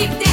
keep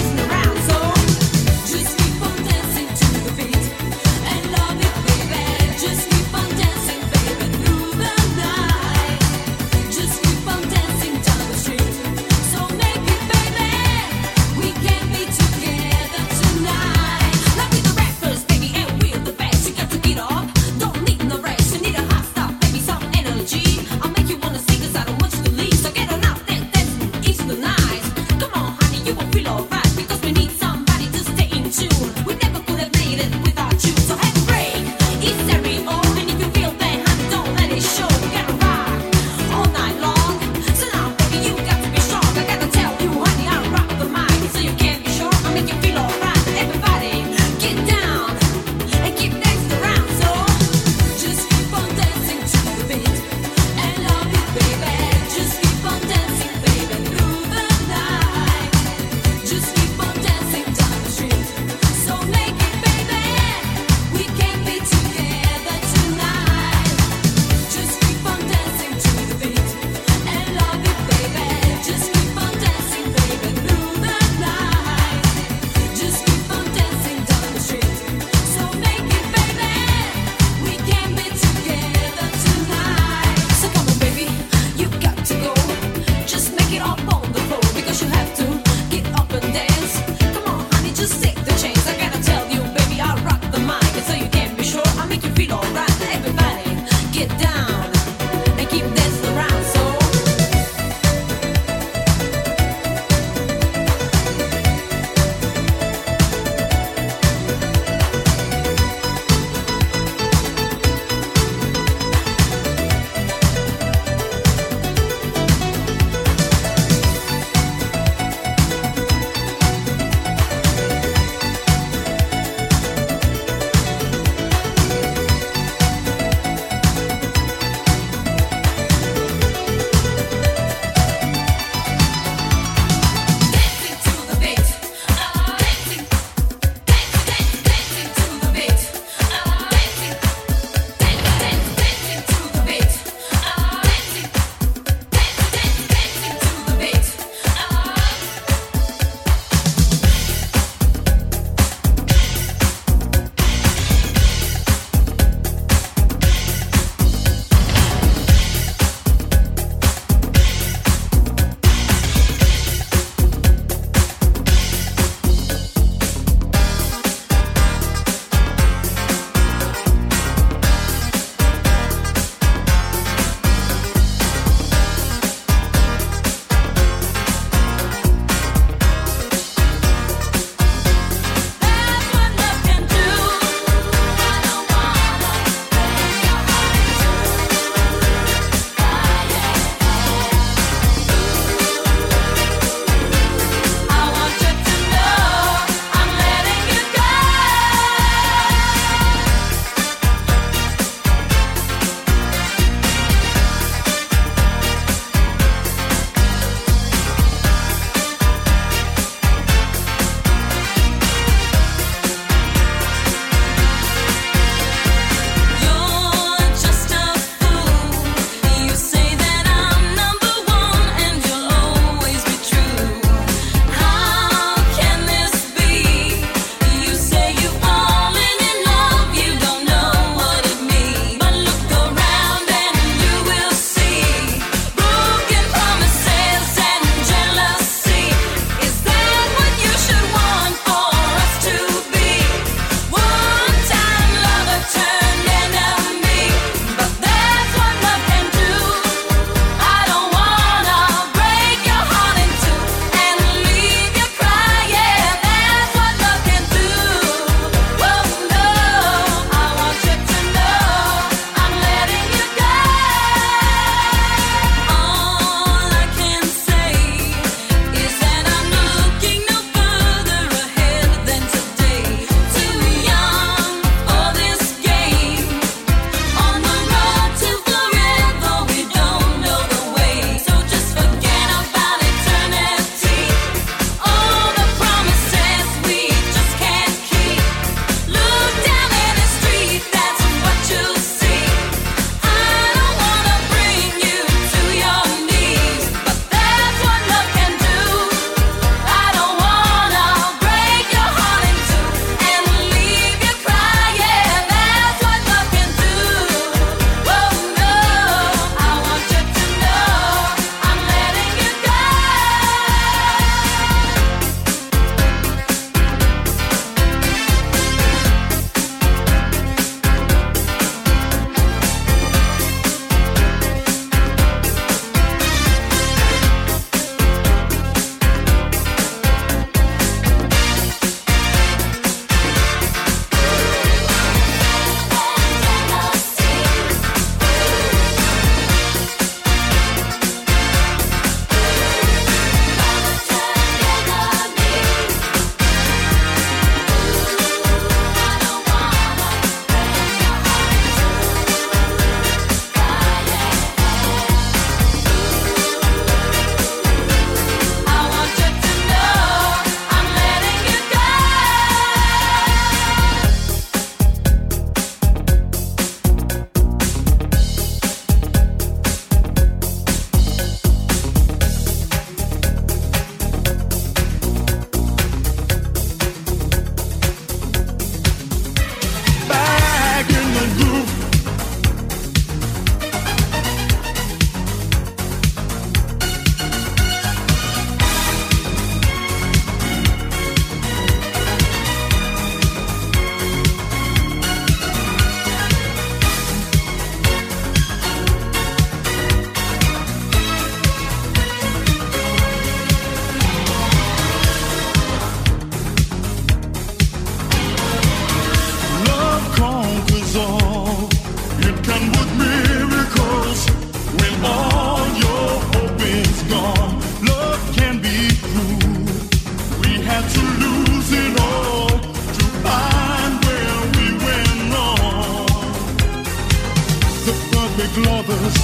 big lovers.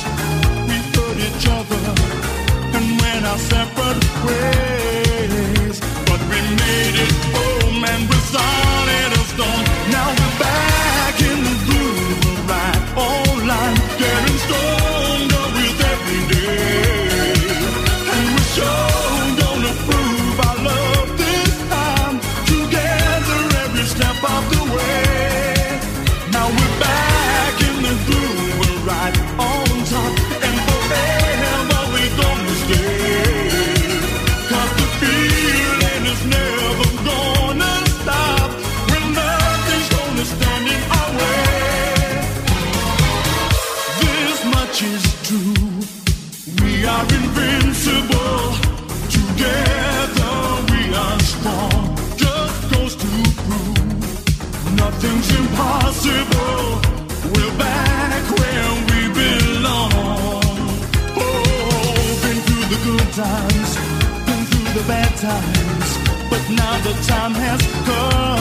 We hurt each other, and when our separate ways. times, but now the time has come.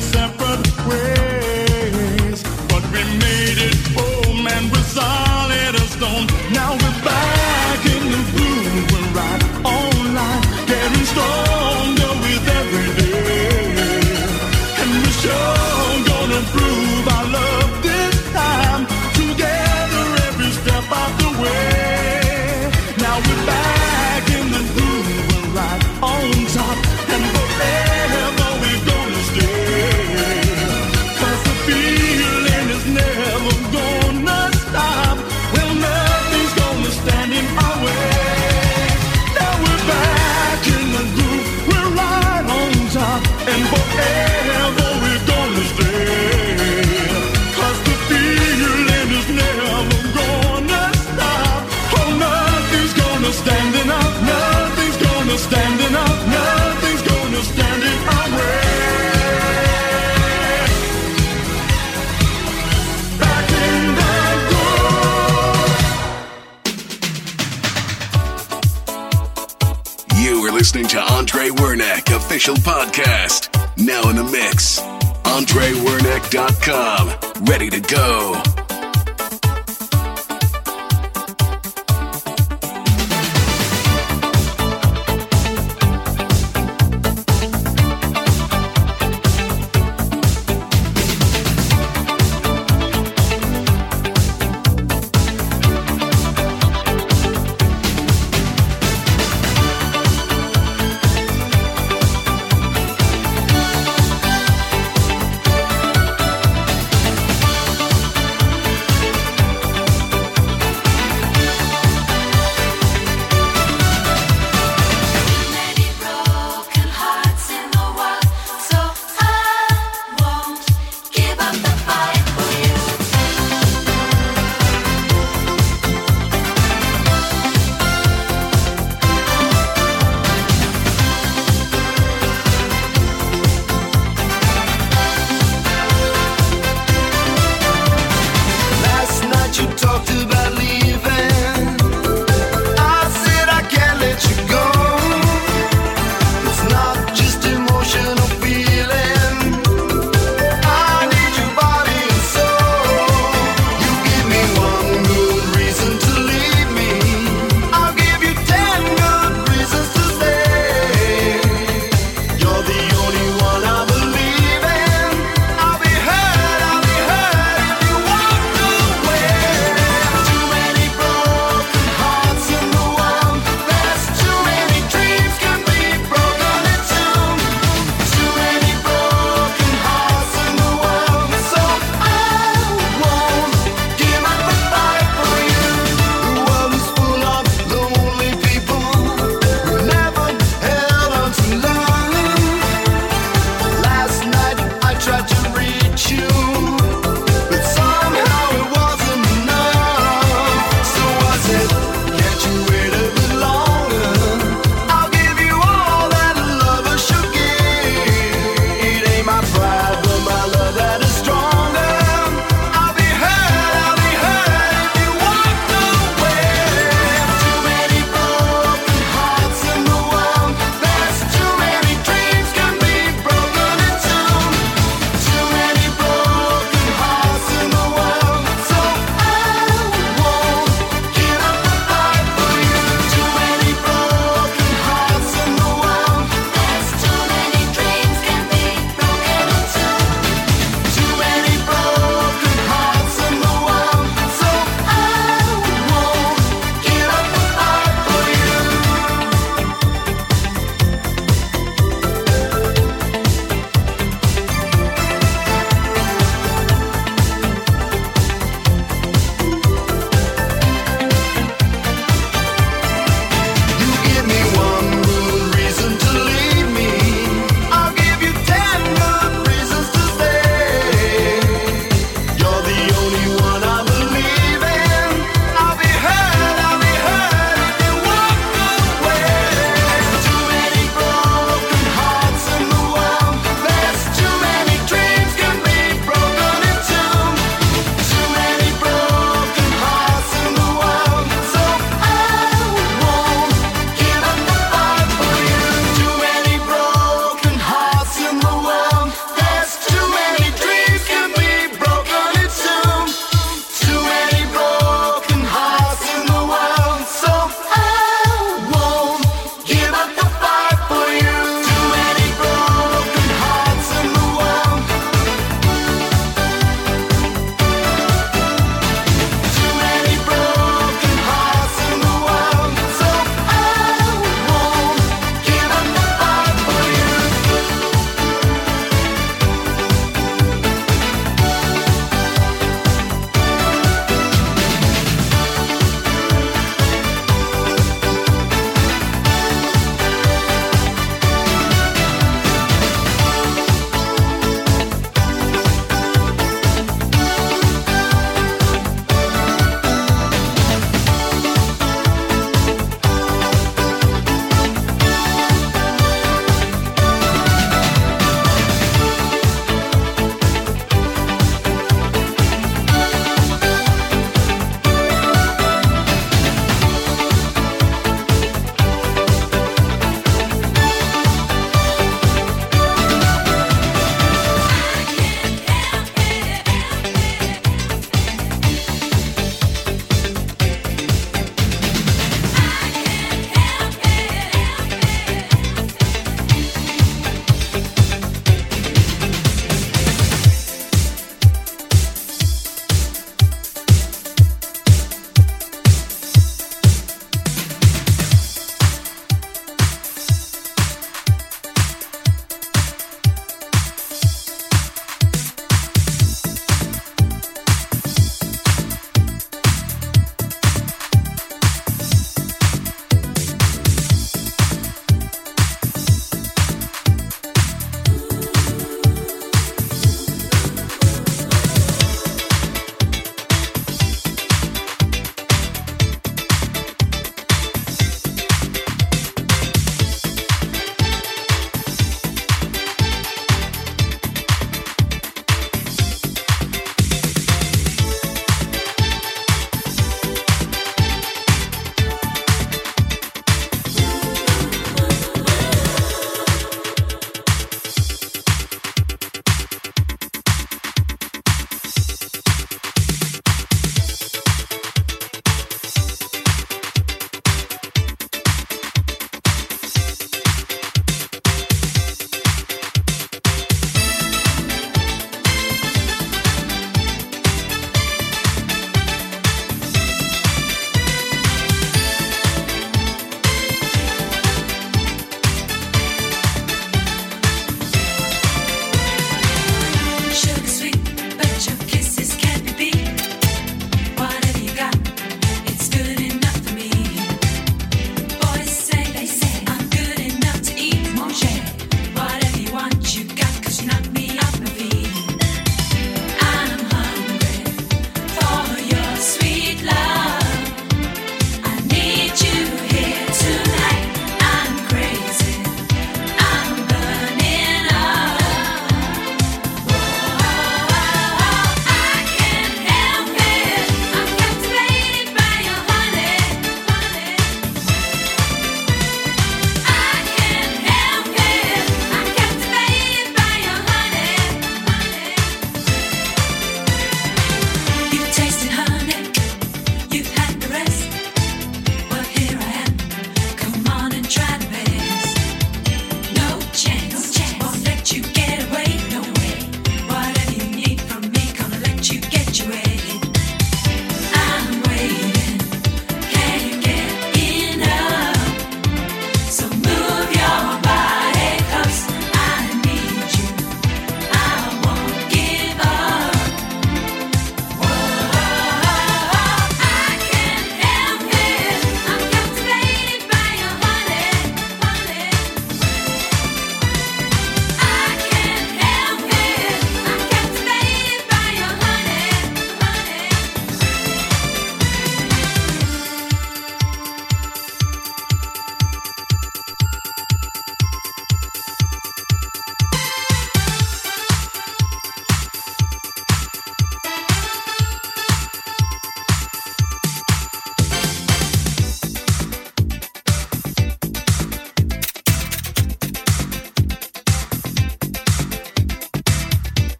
separate ways. Official Podcast. Now in the mix. AndreWernick.com. Ready to go.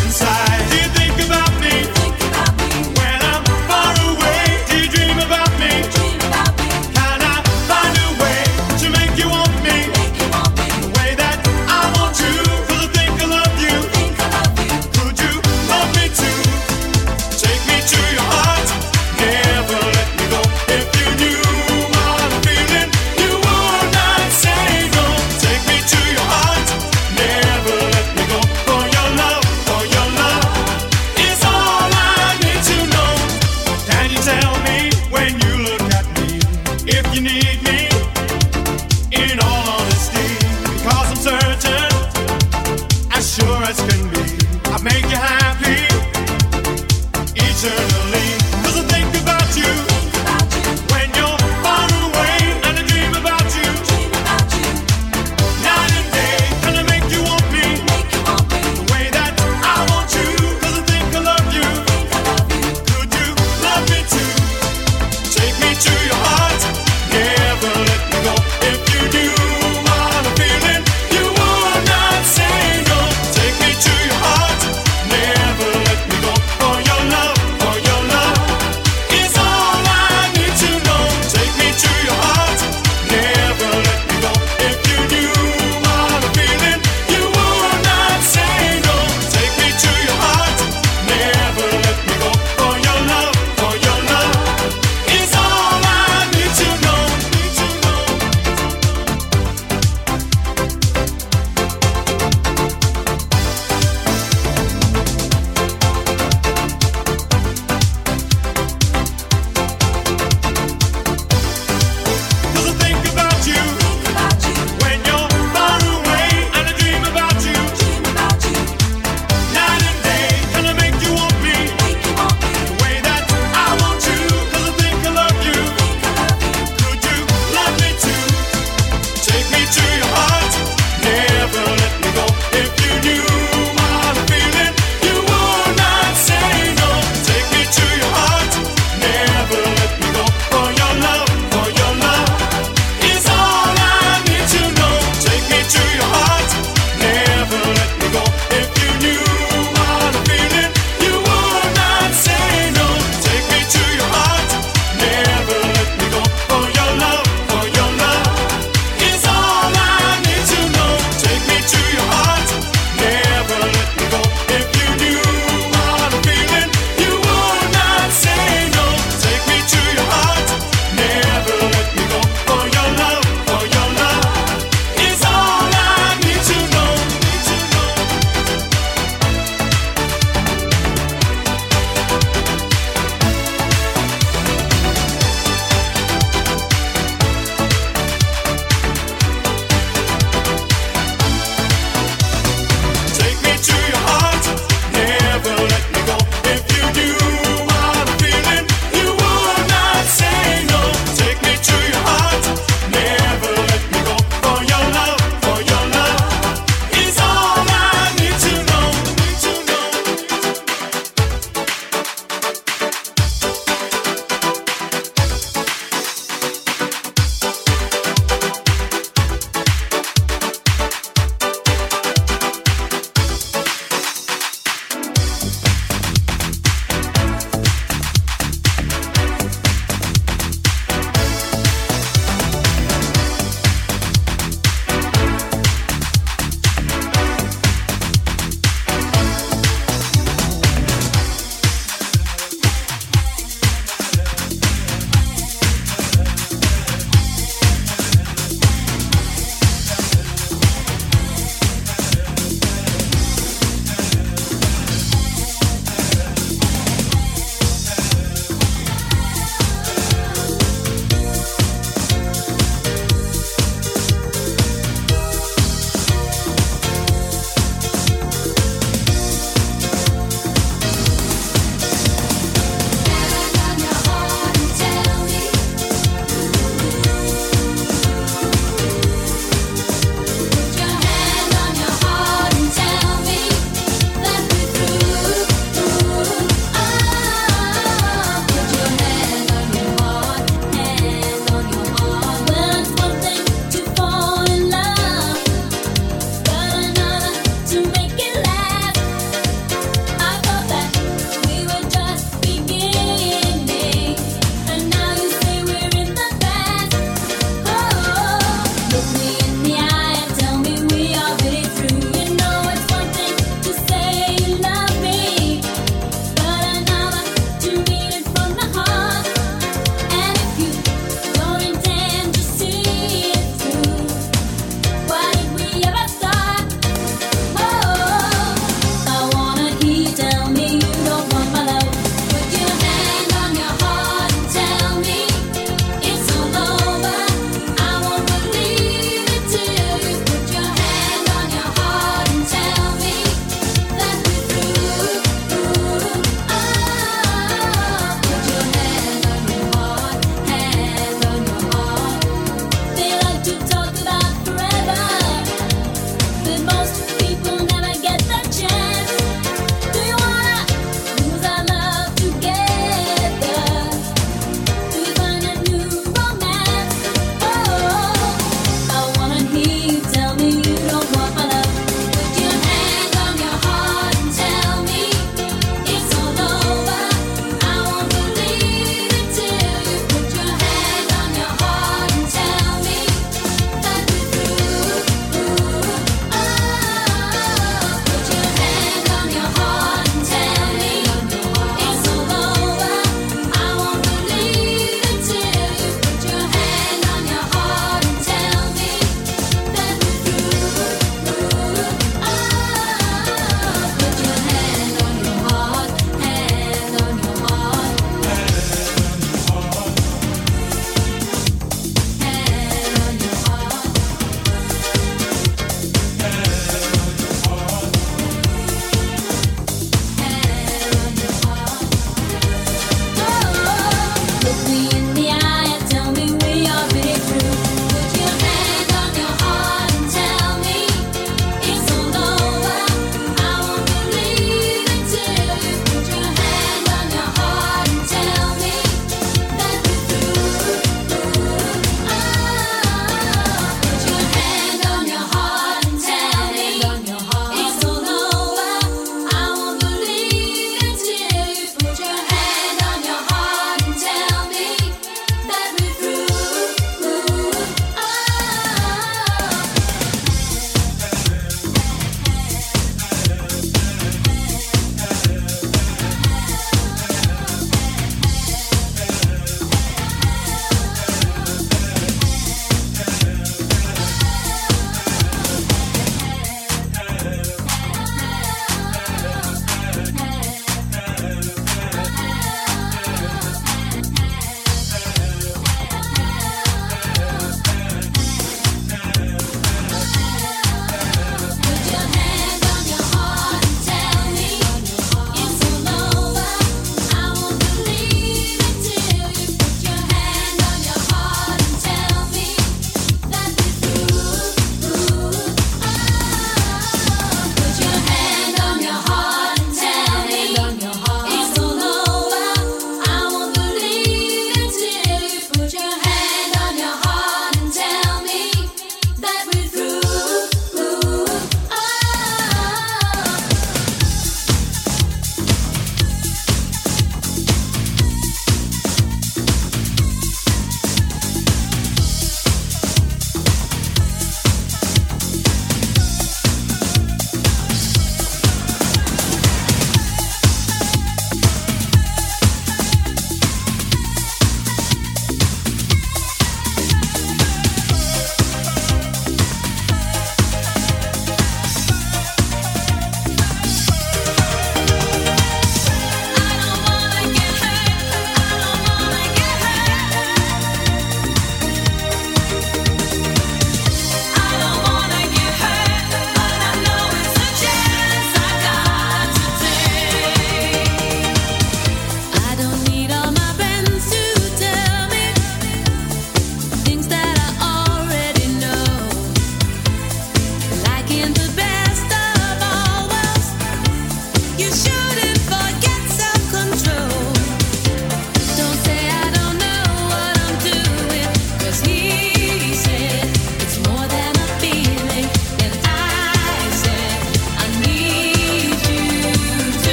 inside.